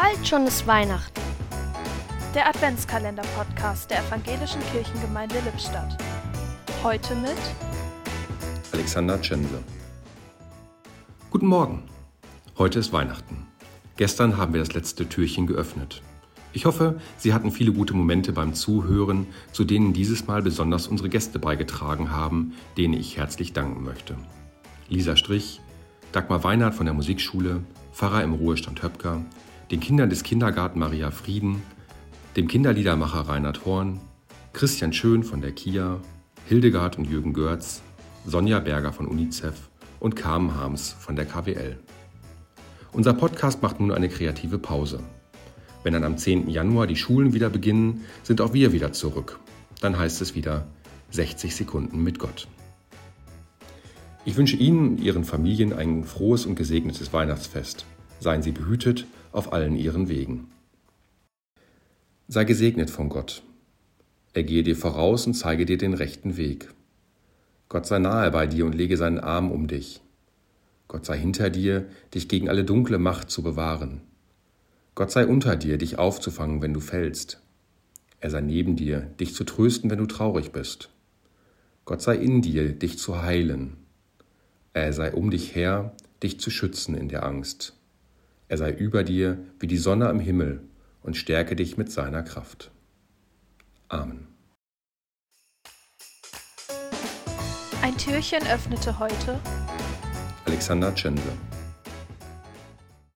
Bald schon ist Weihnachten. Der Adventskalender-Podcast der Evangelischen Kirchengemeinde Lippstadt. Heute mit Alexander Tschense. Guten Morgen. Heute ist Weihnachten. Gestern haben wir das letzte Türchen geöffnet. Ich hoffe, Sie hatten viele gute Momente beim Zuhören, zu denen dieses Mal besonders unsere Gäste beigetragen haben, denen ich herzlich danken möchte. Lisa Strich, Dagmar Weinert von der Musikschule, Pfarrer im Ruhestand Höpker, den Kindern des Kindergarten Maria Frieden, dem Kinderliedermacher Reinhard Horn, Christian Schön von der KIA, Hildegard und Jürgen Görz, Sonja Berger von UNICEF und Carmen Harms von der KWL. Unser Podcast macht nun eine kreative Pause. Wenn dann am 10. Januar die Schulen wieder beginnen, sind auch wir wieder zurück. Dann heißt es wieder 60 Sekunden mit Gott. Ich wünsche Ihnen und Ihren Familien ein frohes und gesegnetes Weihnachtsfest. Seien Sie behütet auf allen Ihren Wegen. Sei gesegnet von Gott. Er gehe dir voraus und zeige dir den rechten Weg. Gott sei nahe bei dir und lege seinen Arm um dich. Gott sei hinter dir, dich gegen alle dunkle Macht zu bewahren. Gott sei unter dir, dich aufzufangen, wenn du fällst. Er sei neben dir, dich zu trösten, wenn du traurig bist. Gott sei in dir, dich zu heilen. Er sei um dich her, dich zu schützen in der Angst. Er sei über dir wie die Sonne am Himmel und stärke dich mit seiner Kraft. Amen. Ein Türchen öffnete heute Alexander Tschense